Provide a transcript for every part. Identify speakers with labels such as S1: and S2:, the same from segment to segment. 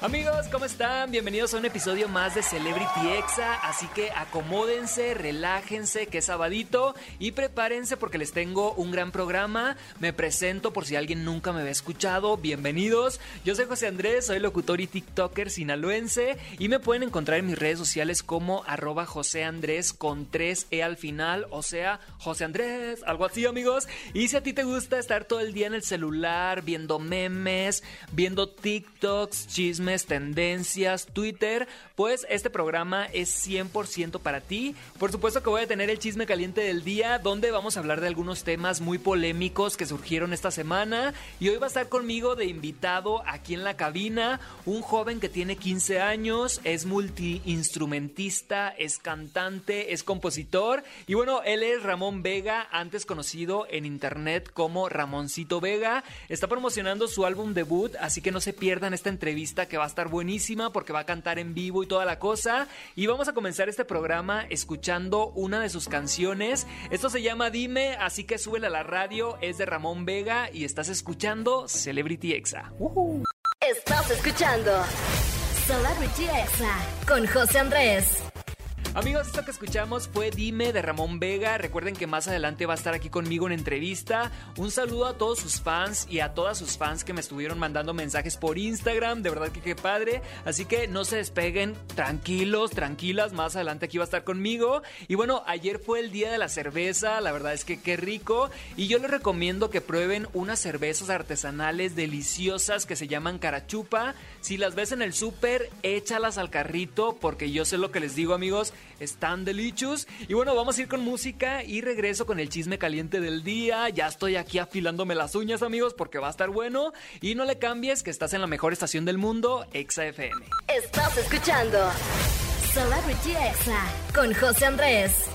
S1: Amigos, ¿cómo están? Bienvenidos a un episodio más de Celebrity Exa, así que acomódense, relájense, que es sabadito y prepárense porque les tengo un gran programa. Me presento por si alguien nunca me había escuchado, bienvenidos. Yo soy José Andrés, soy locutor y TikToker sinaloense y me pueden encontrar en mis redes sociales como arroba José Andrés con 3E al final, o sea, José Andrés, algo así amigos. Y si a ti te gusta estar todo el día en el celular, viendo memes, viendo TikToks, chismes, tendencias, Twitter, pues este programa es 100% para ti. Por supuesto que voy a tener el chisme caliente del día, donde vamos a hablar de algunos temas muy polémicos que surgieron esta semana. Y hoy va a estar conmigo de invitado aquí en la cabina un joven que tiene 15 años, es multiinstrumentista, es cantante, es compositor. Y bueno, él es Ramón Vega, antes conocido en internet como Ramoncito Vega. Está promocionando su álbum debut, así que no se pierdan esta entrevista que va a estar buenísima porque va a cantar en vivo y toda la cosa. Y vamos a comenzar este programa escuchando una de sus canciones. Esto se llama Dime, así que súbele a la radio. Es de Ramón Vega y estás escuchando Celebrity Exa.
S2: Estás escuchando Celebrity Exa con José Andrés.
S1: Amigos, esto que escuchamos fue Dime de Ramón Vega. Recuerden que más adelante va a estar aquí conmigo en entrevista. Un saludo a todos sus fans y a todas sus fans que me estuvieron mandando mensajes por Instagram. De verdad que qué padre. Así que no se despeguen, tranquilos, tranquilas. Más adelante aquí va a estar conmigo. Y bueno, ayer fue el día de la cerveza. La verdad es que qué rico. Y yo les recomiendo que prueben unas cervezas artesanales deliciosas que se llaman carachupa. Si las ves en el súper, échalas al carrito porque yo sé lo que les digo, amigos están delichos. Y bueno, vamos a ir con música y regreso con el chisme caliente del día. Ya estoy aquí afilándome las uñas, amigos, porque va a estar bueno. Y no le cambies que estás en la mejor estación del mundo, Exa FM.
S2: Estás escuchando Celebrity Exa con José Andrés.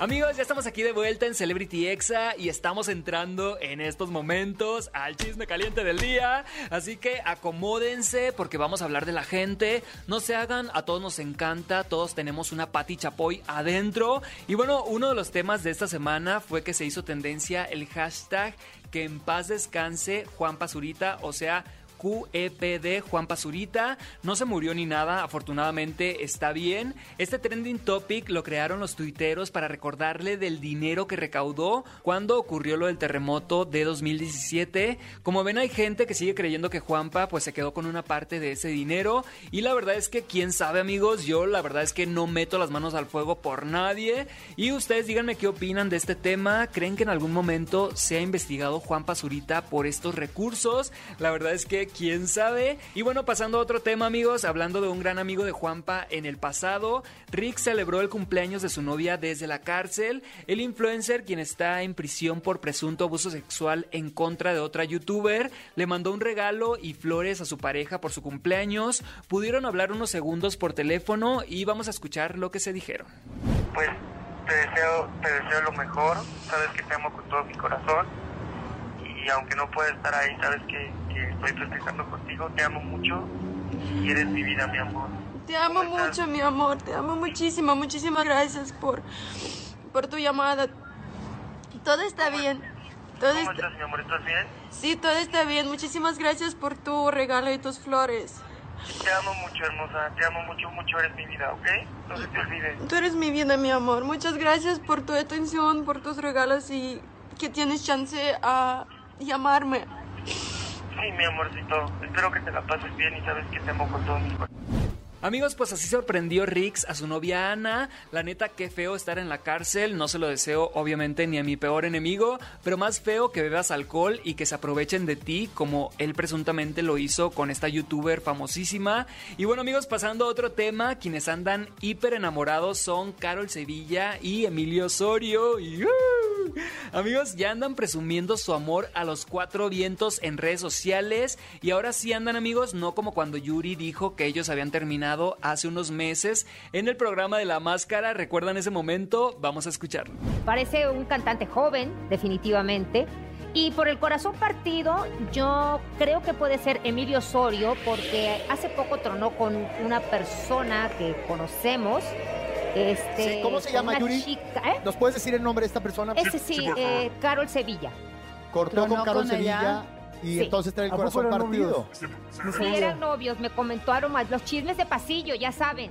S1: Amigos, ya estamos aquí de vuelta en Celebrity Exa y estamos entrando en estos momentos al chisme caliente del día. Así que acomódense porque vamos a hablar de la gente. No se hagan, a todos nos encanta, todos tenemos una Pati Chapoy adentro. Y bueno, uno de los temas de esta semana fue que se hizo tendencia el hashtag que en paz descanse Juan Pazurita, o sea, QEPD Juan Pazurita. No se murió ni nada, afortunadamente está bien. Este trending topic lo crearon los tuiteros para recordarle del dinero que recaudó cuando ocurrió lo del terremoto de 2017. Como ven hay gente que sigue creyendo que Juanpa pues se quedó con una parte de ese dinero y la verdad es que quién sabe amigos, yo la verdad es que no meto las manos al fuego por nadie y ustedes díganme qué opinan de este tema, creen que en algún momento se ha investigado Juan Pazurita por estos recursos, la verdad es que quién sabe. Y bueno, pasando a otro tema, amigos, hablando de un gran amigo de Juanpa en el pasado, Rick celebró el cumpleaños de su novia desde la cárcel. El influencer, quien está en prisión por presunto abuso sexual en contra de otra youtuber, le mandó un regalo y flores a su pareja por su cumpleaños. Pudieron hablar unos segundos por teléfono y vamos a escuchar lo que se dijeron.
S3: Pues te deseo, te deseo lo mejor, sabes que te amo con todo mi corazón y aunque no pueda estar ahí, sabes que, que estoy festejando contigo, te amo mucho y eres mi vida, mi amor.
S4: Te amo mucho, mi amor, te amo muchísimo, muchísimas gracias por, por tu llamada. Todo está bien. Todo
S3: ¿Cómo
S4: está,
S3: estás, mi amor? ¿Estás bien?
S4: sí, todo está bien. Muchísimas gracias por tu regalo y tus flores.
S3: Te amo mucho, hermosa, te amo mucho, mucho, eres mi vida, ¿ok? No se te olvide.
S4: Tú eres mi vida, mi amor. Muchas gracias por tu atención, por tus regalos y que tienes chance a llamarme.
S3: Sí, mi amorcito, espero que te la pases bien y sabes que te amo con todo mi corazón.
S1: Amigos, pues así sorprendió Rix a su novia Ana. La neta, qué feo estar en la cárcel. No se lo deseo, obviamente, ni a mi peor enemigo. Pero más feo que bebas alcohol y que se aprovechen de ti, como él presuntamente lo hizo con esta youtuber famosísima. Y bueno, amigos, pasando a otro tema, quienes andan hiper enamorados son Carol Sevilla y Emilio Osorio. Y, ¡uh! Amigos, ya andan presumiendo su amor a los cuatro vientos en redes sociales. Y ahora sí andan, amigos, no como cuando Yuri dijo que ellos habían terminado hace unos meses en el programa de La Máscara. ¿Recuerdan ese momento? Vamos a escucharlo.
S5: Parece un cantante joven, definitivamente. Y por el corazón partido, yo creo que puede ser Emilio Osorio, porque hace poco tronó con una persona que conocemos. Este,
S6: Sí, ¿Cómo se llama, Yuri?
S5: chica, ¿eh?
S6: ¿Nos puedes decir el nombre de esta persona?
S5: Ese sí, eh, Carol Sevilla.
S6: Cortó con Carol
S7: con
S6: Sevilla
S7: ella.
S6: y
S5: Sí.
S6: entonces trae el
S7: ¿A poco
S6: corazón partido.
S7: novios?
S5: Sí, eran novios, me comentaron más. Los chismes de pasillo, ya saben.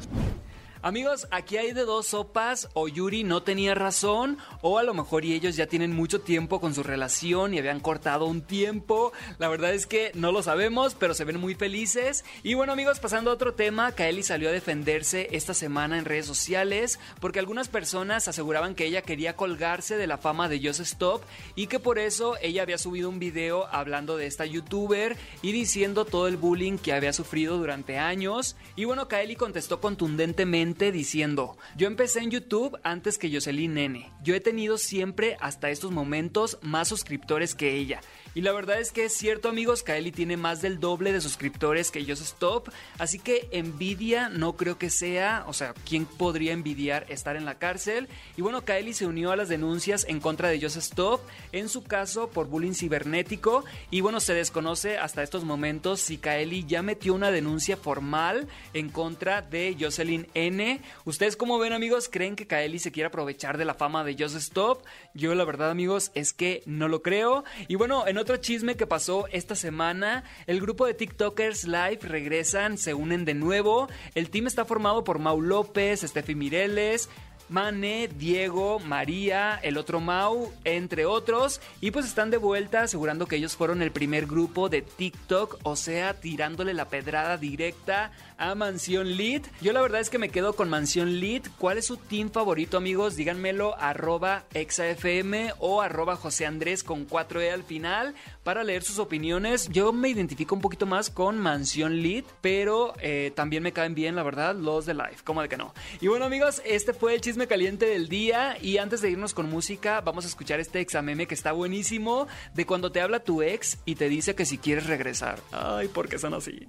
S1: Amigos, aquí hay de dos sopas, o Yuri no tenía razón, o a lo mejor y ellos ya tienen mucho tiempo con su relación y habían cortado un tiempo. La verdad es que no lo sabemos, pero se ven muy felices. Y bueno amigos, pasando a otro tema, Kaeli salió a defenderse esta semana en redes sociales porque algunas personas aseguraban que ella quería colgarse de la fama de Just Stop y que por eso ella había subido un video hablando de esta youtuber y diciendo todo el bullying que había sufrido durante años. Y bueno, Kaeli contestó contundentemente diciendo, yo empecé en YouTube antes que Jocelyn Nene. Yo he tenido siempre hasta estos momentos más suscriptores que ella. Y la verdad es que es cierto amigos, Kaeli tiene más del doble de suscriptores que Just Stop, así que envidia no creo que sea, o sea, ¿quién podría envidiar estar en la cárcel? Y bueno, Kaeli se unió a las denuncias en contra de Just Stop, en su caso por bullying cibernético, y bueno, se desconoce hasta estos momentos si Kaeli ya metió una denuncia formal en contra de Jocelyn N. ¿Ustedes cómo ven amigos? ¿Creen que Kaeli se quiere aprovechar de la fama de Just Stop? Yo la verdad amigos es que no lo creo. Y bueno, en otro chisme que pasó esta semana, el grupo de TikTokers Live regresan, se unen de nuevo. El team está formado por Mau López, Steffi Mireles, Mane, Diego, María, el otro Mau, entre otros. Y pues están de vuelta asegurando que ellos fueron el primer grupo de TikTok, o sea, tirándole la pedrada directa a Mansión Lead. Yo la verdad es que me quedo con Mansión Lead. ¿Cuál es su team favorito, amigos? Díganmelo arroba exafm o arroba José Andrés con 4E al final para leer sus opiniones. Yo me identifico un poquito más con Mansión Lead, pero eh, también me caen bien, la verdad, los de Live. ¿Cómo de que no? Y bueno, amigos, este fue el chisme caliente del día. Y antes de irnos con música, vamos a escuchar este exameme que está buenísimo de cuando te habla tu ex y te dice que si quieres regresar. Ay, ¿por qué son así?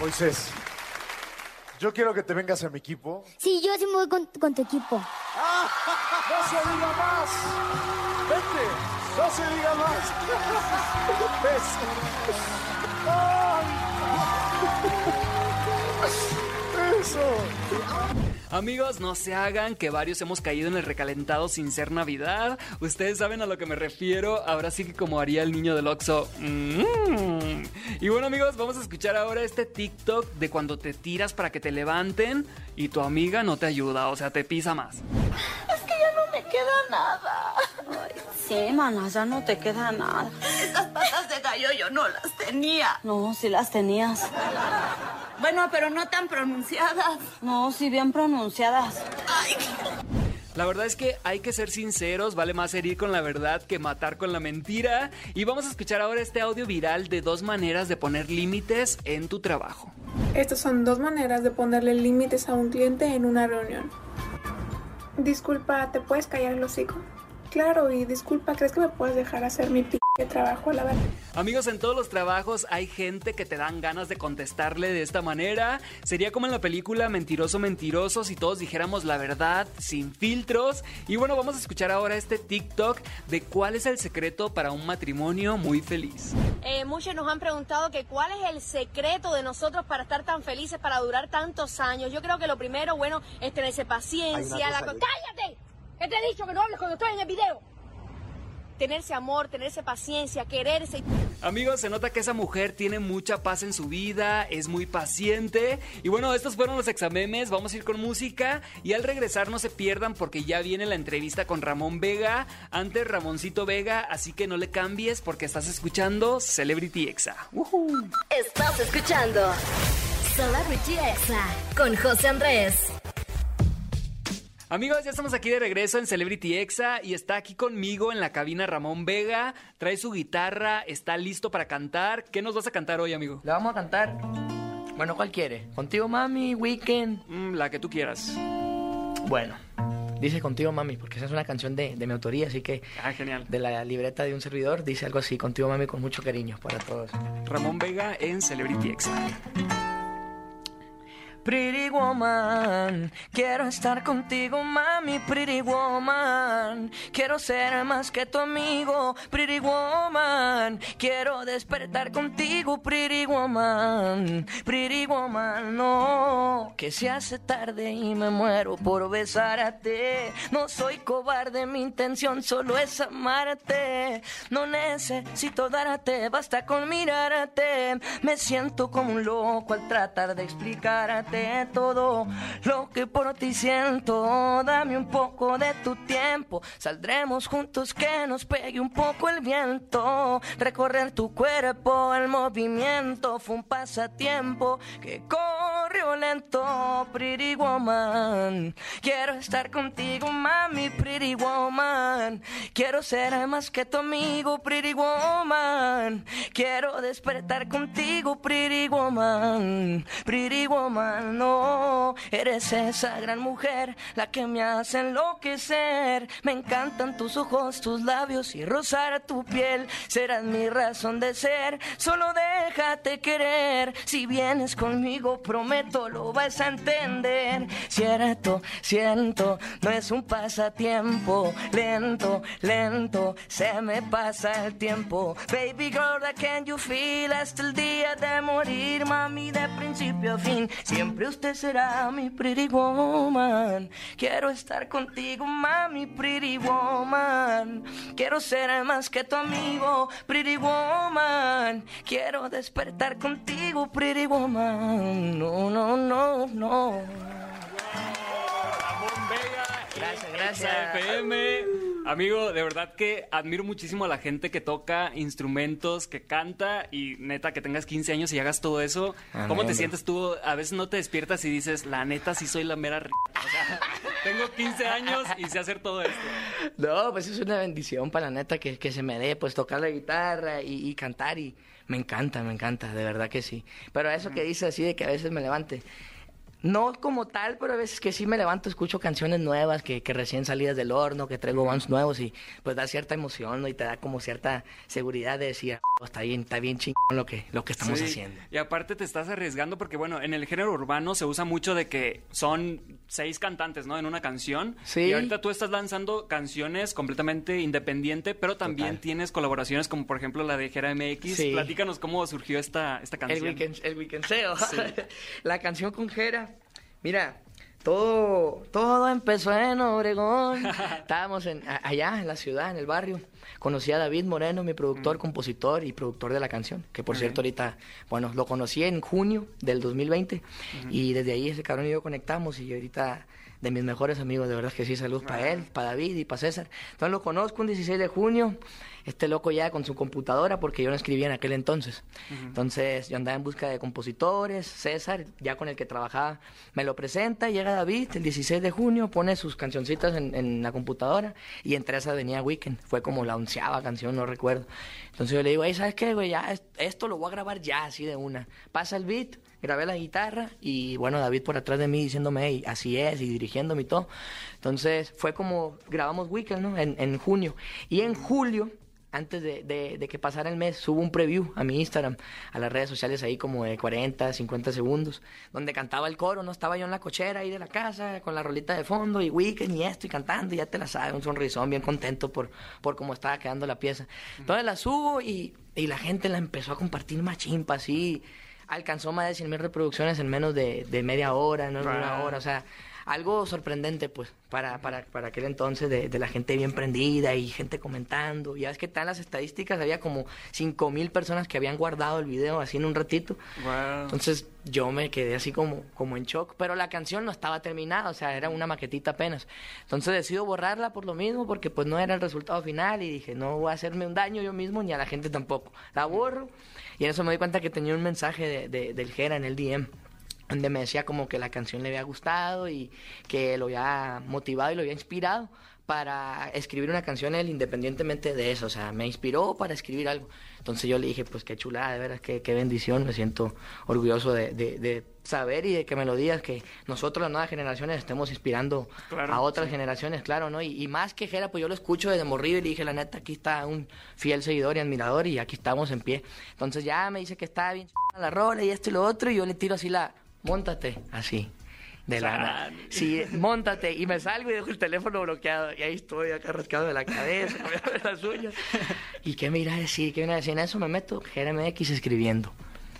S8: Moisés, yo quiero que te vengas a mi equipo.
S9: Sí, yo sí me voy con, con tu equipo.
S8: ¡No se diga más! ¡Vente! ¡No se diga más! ¡Ves! ¡Eso!
S1: Amigos, no se hagan que varios hemos caído en el recalentado sin ser Navidad. Ustedes saben a lo que me refiero. Ahora sí que como haría el niño del Oxxo. Mm. Y bueno amigos, vamos a escuchar ahora este TikTok de cuando te tiras para que te levanten y tu amiga no te ayuda, o sea, te pisa más.
S10: me queda nada. sí, mana, ya no te queda nada. Estas patas de gallo yo no las tenía. No, sí las tenías. Bueno, pero no tan pronunciadas. No, sí bien pronunciadas.
S1: La verdad es que hay que ser sinceros, vale más herir con la verdad que matar con la mentira. Y vamos a escuchar ahora este audio viral de dos maneras de poner límites en tu trabajo.
S11: Estas son dos maneras de ponerle límites a un cliente en una reunión. Disculpa, ¿te puedes callar el hocico? Claro, y disculpa, ¿crees que me puedes dejar hacer mi p trabajo a la verdad?
S1: Amigos, en todos los trabajos hay gente que te dan ganas de contestarle de esta manera. Sería como en la película Mentiroso Mentiroso si todos dijéramos la verdad sin filtros. Y bueno, vamos a escuchar ahora este TikTok de cuál es el secreto para un matrimonio muy feliz.
S12: Eh, muchos nos han preguntado que cuál es el secreto de nosotros para estar tan felices, para durar tantos años. Yo creo que lo primero, bueno, es tenerse paciencia. La... ¡Cállate! ¿Qué te he dicho que no hables cuando estoy en el video? Tenerse amor, tenerse paciencia, quererse.
S1: Amigos, se nota que esa mujer tiene mucha paz en su vida, es muy paciente. Y bueno, estos fueron los examemes, vamos a ir con música. Y al regresar no se pierdan porque ya viene la entrevista con Ramón Vega. Antes Ramoncito Vega, así que no le cambies porque estás escuchando Celebrity Exa.
S2: Estás escuchando Celebrity Exa con José Andrés.
S1: Amigos, ya estamos aquí de regreso en Celebrity Exa y está aquí conmigo en la cabina Ramón Vega. Trae su guitarra, está listo para cantar. ¿Qué nos vas a cantar hoy, amigo?
S13: Le vamos a cantar. Bueno, ¿cuál quiere? ¿Contigo, mami? ¿Weekend?
S1: Mm, la que tú quieras.
S13: Bueno, dice Contigo, mami, porque esa es una canción de, de mi autoría, así que.
S1: Ah, genial.
S13: De la libreta de un servidor, dice algo así: Contigo, mami, con mucho cariño para todos.
S1: Ramón Vega en Celebrity Exa.
S13: Pretty woman, quiero estar contigo, mami, pretty woman. Quiero ser más que tu amigo, pretty woman. Quiero despertar contigo, pretty woman. Pretty woman, no, que se hace tarde y me muero por besarte. No soy cobarde, mi intención solo es amarte. No necesito darte, basta con mirarte. Me siento como un loco al tratar de explicarte todo lo que por ti siento. Dame un poco de tu tiempo, saldremos juntos que nos pegue un poco el viento. Recorrer tu cuerpo, el movimiento fue un pasatiempo que corrió lento. Pretty woman, quiero estar contigo, mami, pretty woman. Quiero ser más que tu amigo, pretty woman. Quiero despertar contigo, pretty woman, pretty woman no. Eres esa gran mujer, la que me hace enloquecer. Me encantan tus ojos, tus labios y rozar tu piel. Serás mi razón de ser, solo déjate querer. Si vienes conmigo, prometo lo vas a entender. Cierto, siento, no es un pasatiempo. Lento, lento, se me pasa el tiempo. Baby girl, that can you feel hasta el día de morir, mami, de principio a fin. Siempre usted será mi pretty woman. Quiero estar contigo, mami, pretty woman. Quiero ser más que tu amigo, pretty woman. Quiero despertar contigo, pretty woman. No, no, no, no.
S1: Gracias, gracias. FM. Amigo, de verdad que admiro muchísimo a la gente que toca instrumentos, que canta y neta que tengas 15 años y hagas todo eso.
S13: Ah,
S1: ¿Cómo
S13: no,
S1: te sientes tú? A veces no te despiertas y dices, la neta sí soy la mera O sea, tengo 15 años y sé hacer todo esto.
S13: No, pues es una bendición para la neta que, que se me dé, pues tocar la guitarra y, y cantar y me encanta, me encanta, de verdad que sí. Pero eso que dice así de que a veces me levante, no como tal, pero a veces que sí me levanto, escucho canciones nuevas que, que recién salidas del horno, que traigo bands nuevos y pues da cierta emoción ¿no? y te da como cierta seguridad de decir, "Oh, está bien, está bien chingón lo que, lo que estamos
S1: Sí,
S13: haciendo.
S1: Y aparte te estás arriesgando porque, bueno, en el género urbano se usa mucho de que son seis cantantes, ¿no? En una canción.
S13: Sí.
S1: Y ahorita tú estás lanzando canciones completamente independiente, pero también
S13: Total.
S1: tienes colaboraciones como, por ejemplo, la de Jera MX.
S13: Sí.
S1: Platícanos cómo surgió esta, esta canción.
S13: El weekend, el.
S1: Sí.
S13: la canción con Jera. Mira, todo, todo empezó en Obregón. Estábamos en, a- allá en la ciudad, en el barrio. Conocí a David Moreno, mi productor, compositor y productor de la canción. Que por cierto, ahorita, bueno, lo conocí en junio del 2020. Y desde ahí ese cabrón y yo conectamos. Y ahorita de mis mejores amigos, de verdad que sí, saludos para él, para David y para César. Entonces lo conozco un 16 de junio, este loco ya con su computadora, porque yo no escribía en aquel entonces. Entonces yo andaba en busca de compositores, César, ya con el que trabajaba, me lo presenta, llega David el 16 de junio, pone sus cancioncitas en, en la computadora y entre esas venía Weekend, fue como la onceava canción, no recuerdo. Entonces yo le digo, "Ey, ¿sabes qué, güey? Ya, es- esto lo voy a grabar ya, así de una. Pasa el beat, grabé la guitarra y bueno, David por atrás de mí diciéndome, "Ey, así es, y dirigiéndome y todo. Entonces fue como grabamos Weekend, ¿no? En, junio. Y en julio, antes de, que pasara el mes, subo un preview a mi Instagram, a las redes sociales ahí como de 40, 50 segundos, donde cantaba el coro, ¿no? Estaba yo en la cochera ahí de la casa, con la rolita de fondo, y Weekend y esto, y cantando, y ya te la sabes, un sonrisón, bien contento por, por cómo estaba quedando la pieza. Entonces la subo y, la gente la empezó a compartir machimpa, así. Alcanzó más de 100 mil reproducciones en menos de, de media hora, no en una
S1: Wow.
S13: hora, o sea, algo sorprendente, pues, para, para, para aquel entonces de, de la gente bien prendida y gente comentando. Ya es que están las estadísticas, había como 5 mil personas que habían guardado el video así en un ratito.
S1: Wow.
S13: Entonces yo me quedé así como, como en shock, pero la canción no estaba terminada, o sea, era una maquetita apenas. Entonces decido borrarla por lo mismo, porque pues no era el resultado final y dije, no voy a hacerme un daño yo mismo ni a la gente tampoco. La borro y en eso me di cuenta que tenía un mensaje de, de- del Jera en el DM donde me decía como que la canción le había gustado y que lo había motivado y lo había inspirado para escribir una canción él independientemente de eso, o sea, me inspiró para escribir algo. Entonces yo le dije, pues qué chulada, de veras, qué, qué bendición, me siento orgulloso de, de- de saber y de que me lo digas, que nosotros las nuevas generaciones estemos inspirando
S1: Claro,
S13: a otras
S1: sí.
S13: generaciones, claro, ¿no? Y, y más que Jera, pues yo lo escucho desde morrido y le dije, la neta, aquí está un fiel seguidor y admirador y aquí estamos en pie. Entonces ya me dice que está bien la rola y esto y lo otro y yo le tiro así la montate, así. De lana. Sí, montate. Y me salgo y dejo el teléfono bloqueado. Y ahí estoy acá rascado de la cabeza, de las uñas. ¿Y qué me irá a decir? ¿Qué me irá a decir? En eso me meto GRMX escribiendo.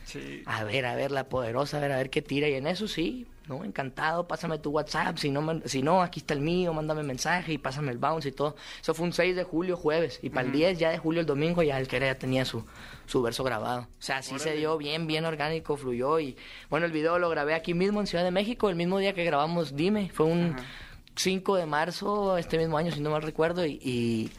S1: Sí.
S13: A ver, a ver, la poderosa, a ver, a ver qué tira. Y en eso sí, ¿no? Encantado, pásame tu WhatsApp. Si no, si no aquí está el mío, mándame mensaje y pásame el bounce y todo. Eso fue un 6 de julio, jueves. Y para el
S1: Ujú.
S13: 10 ya de julio, el domingo, ya el que era ya tenía su, su verso grabado. O sea, sí se dio bien, bien orgánico, fluyó. Y bueno, el video lo grabé aquí mismo en Ciudad de México, el mismo día que grabamos Dime. Fue un 5 de marzo, este mismo año, si no mal recuerdo. Y, y,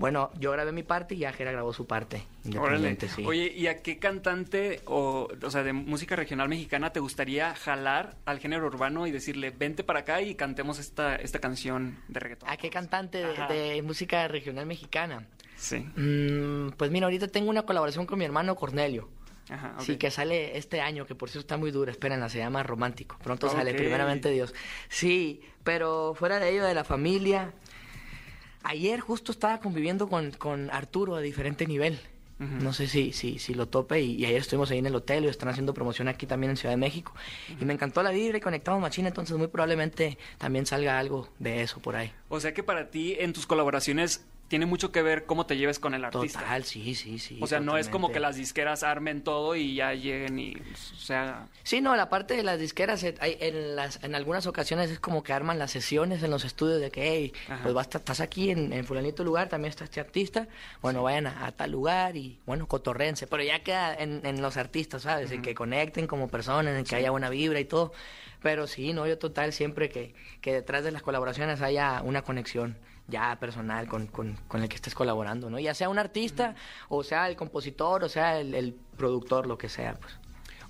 S13: bueno, yo grabé mi parte y ya Jera grabó su parte. Independiente, sí.
S1: Oye, ¿y a qué cantante o, o sea, de música regional mexicana te gustaría jalar al género urbano y decirle, vente para acá y cantemos esta, esta canción de reggaetón?
S13: ¿A qué cantante de, música regional mexicana?
S1: Sí.
S13: Mm, pues mira, ahorita tengo una colaboración con mi hermano Cornelio.
S1: Ajá.
S13: Sí, que sale este año, que por cierto está muy dura, espérenla, se llama Romántico. Pronto sale, primeramente Dios. Sí, pero fuera de ello, de la familia. Ayer justo estaba conviviendo con, con Arturo a diferente nivel. No sé si, si, si lo tope y, y ayer estuvimos ahí en el hotel y están haciendo promoción aquí también en Ciudad de México. Y me encantó la vibra y conectamos machina, entonces muy probablemente también salga algo de eso por ahí.
S1: O sea que para ti en tus colaboraciones tiene mucho que ver cómo te lleves con el artista.
S13: Total, sí, sí, sí.
S1: O sea, no es como
S13: totalmente.
S1: que las disqueras armen todo y ya lleguen y, o sea,
S13: Sí, no, la parte de las disqueras, eh, en, las, en algunas ocasiones es como que arman las sesiones en los estudios de que, hey,
S1: Ajá.
S13: pues basta, estás aquí en, en fulanito lugar, también está este artista, bueno, vayan a, a tal lugar y, bueno, cotorrense, pero ya queda en, en los artistas, ¿sabes? En que conecten como personas, en que haya buena vibra y todo. Pero sí, no, yo total, siempre que, que detrás de las colaboraciones haya una conexión ya personal con, con, con el que estés colaborando, ¿no? Ya sea un artista, o sea el compositor, o sea el, el productor, lo que sea, pues.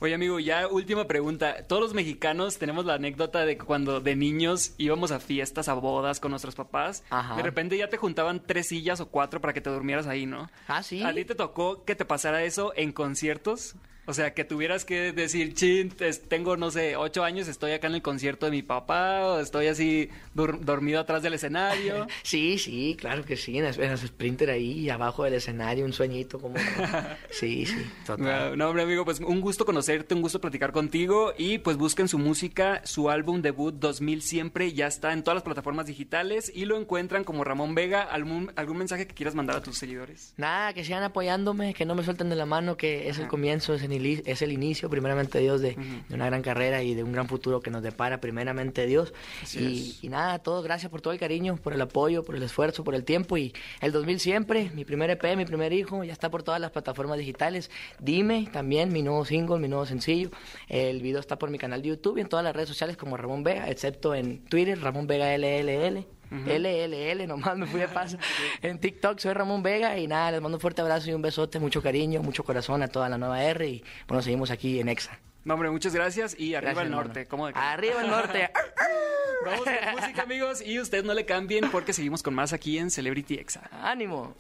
S1: Oye, amigo, ya última pregunta. Todos los mexicanos tenemos la anécdota de cuando de niños íbamos a fiestas, a bodas con nuestros papás,
S13: Ajá.
S1: de repente ya te juntaban tres sillas o cuatro para que te durmieras ahí, ¿no?
S13: Ah, sí.
S1: ¿A ti te tocó que te pasara eso en conciertos? O sea, que tuvieras que decir, chin, tengo, no sé, ocho años, estoy acá en el concierto de mi papá, o estoy así dormido atrás del escenario.
S13: Sí, sí, claro que sí, en las, en las Sprinter ahí, abajo del escenario, un sueñito como... Sí, sí, total.
S1: No, no, hombre, amigo, pues un gusto conocerte, un gusto platicar contigo y pues busquen su música, su álbum debut 2000 siempre, ya está en todas las plataformas digitales y lo encuentran como Ramón Vega. ¿Algún, algún mensaje que quieras mandar a tus seguidores?
S13: Nada, que sigan apoyándome, que no me suelten de la mano, que es el comienzo, es el, es el inicio, primeramente Dios, de, de una gran carrera y de un gran futuro que nos depara, primeramente Dios. Y, y nada, a todos, gracias por todo el cariño, por el apoyo, por el esfuerzo, por el tiempo. Y el 2000 siempre, mi primer EP, mi primer hijo, ya está por todas las plataformas digitales. Dime también, mi nuevo single, mi nuevo sencillo. El video está por mi canal de YouTube y en todas las redes sociales como Ramón Vega, excepto en Twitter, Ramón Vega LLL. LLL, nomás me fui de paso. En TikTok soy Ramón Vega y nada, les mando un fuerte abrazo y un besote, mucho cariño, mucho corazón a toda la nueva R y bueno, seguimos aquí en EXA.
S1: No, hombre, muchas gracias y arriba
S13: Gracias,
S1: el norte. ¿Cómo de
S13: Arriba el norte.
S1: Vamos con música, amigos, y ustedes no le cambien porque seguimos con más aquí en Celebrity Exa.
S13: ¡Ánimo!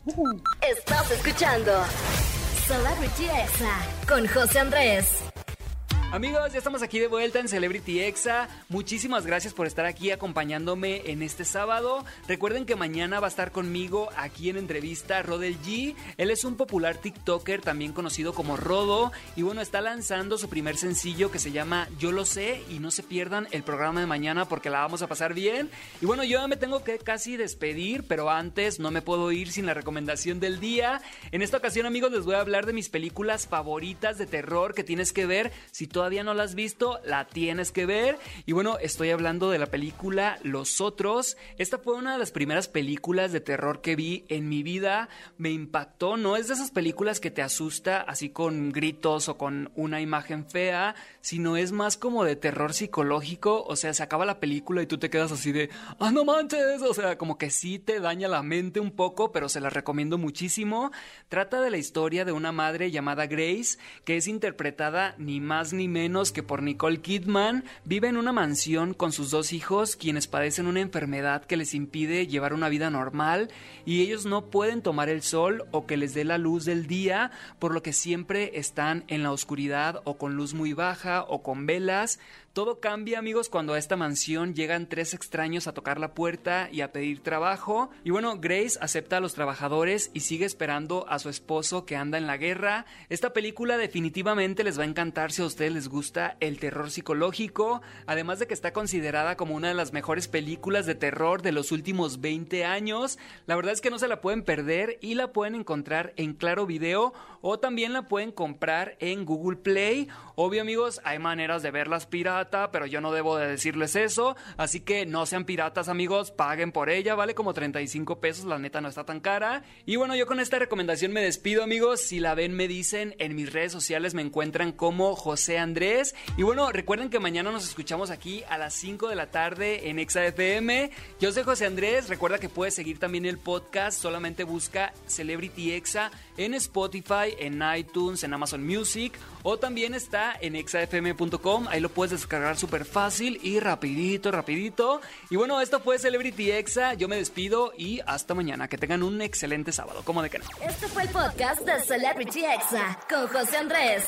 S2: Estás escuchando Celebrity Exa con José Andrés.
S1: Amigos, ya estamos aquí de vuelta en Celebrity Exa. Muchísimas gracias por estar aquí acompañándome en este sábado. Recuerden que mañana va a estar conmigo aquí en entrevista Rodel G. Él es un popular TikToker también conocido como Rodo y bueno, está lanzando su primer sencillo que se llama Yo lo sé y no se pierdan el programa de mañana porque la vamos a pasar bien. Y bueno, yo me tengo que casi despedir, pero antes no me puedo ir sin la recomendación del día. En esta ocasión, amigos, les voy a hablar de mis películas favoritas de terror que tienes que ver. Si todavía no la has visto, la tienes que ver. Y bueno, estoy hablando de la película Los Otros. Esta fue una de las primeras películas de terror que vi en mi vida. Me impactó, no es de esas películas que te asusta así con gritos o con una imagen fea, sino es más como de terror psicológico. O sea, se acaba la película y tú te quedas así de, ah, no manches. O sea, como que sí te daña la mente un poco, pero se la recomiendo muchísimo. Trata de la historia de una madre llamada Grace, que es interpretada ni más ni menos que por Nicole Kidman. Vive en una mansión con sus dos hijos, quienes padecen una enfermedad que les impide llevar una vida normal y ellos no pueden tomar el sol o que les dé la luz del día, por lo que siempre están en la oscuridad o con luz muy baja o con velas. Todo cambia, amigos, cuando a esta mansión llegan tres extraños a tocar la puerta y a pedir trabajo. Y bueno, Grace acepta a los trabajadores y sigue esperando a su esposo que anda en la guerra. Esta película definitivamente les va a encantar si a ustedes les gusta el terror psicológico, además de que está considerada como una de las mejores películas de terror de los últimos 20 años. La verdad es que no se la pueden perder y la pueden encontrar en Claro Video o también la pueden comprar en Google Play. Obvio amigos, hay maneras de verlas pero yo no debo de decirles eso, así que no sean piratas amigos, paguen por ella, vale como 35 pesos, la neta no está tan cara. Y bueno, yo con esta recomendación me despido amigos, si la ven me dicen, en mis redes sociales me encuentran como José Andrés. Y bueno, recuerden que mañana nos escuchamos aquí a las 5 de la tarde en ExaFM. Yo soy José Andrés, recuerda que puedes seguir también el podcast, solamente busca Celebrity Exa en Spotify, en iTunes, en Amazon Music o también está en exafm.com. Ahí lo puedes descargar súper fácil y rapidito, rapidito. Y bueno, esto fue Celebrity Exa. Yo me despido y hasta mañana. Que tengan un excelente sábado. ¿Cómo de que no?
S2: Este fue el podcast de Celebrity Exa con José Andrés.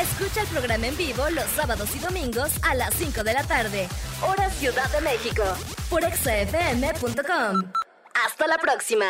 S2: Escucha el programa en vivo los sábados y domingos a las 5 de la tarde, hora Ciudad de México, por exafm.com. Hasta la próxima.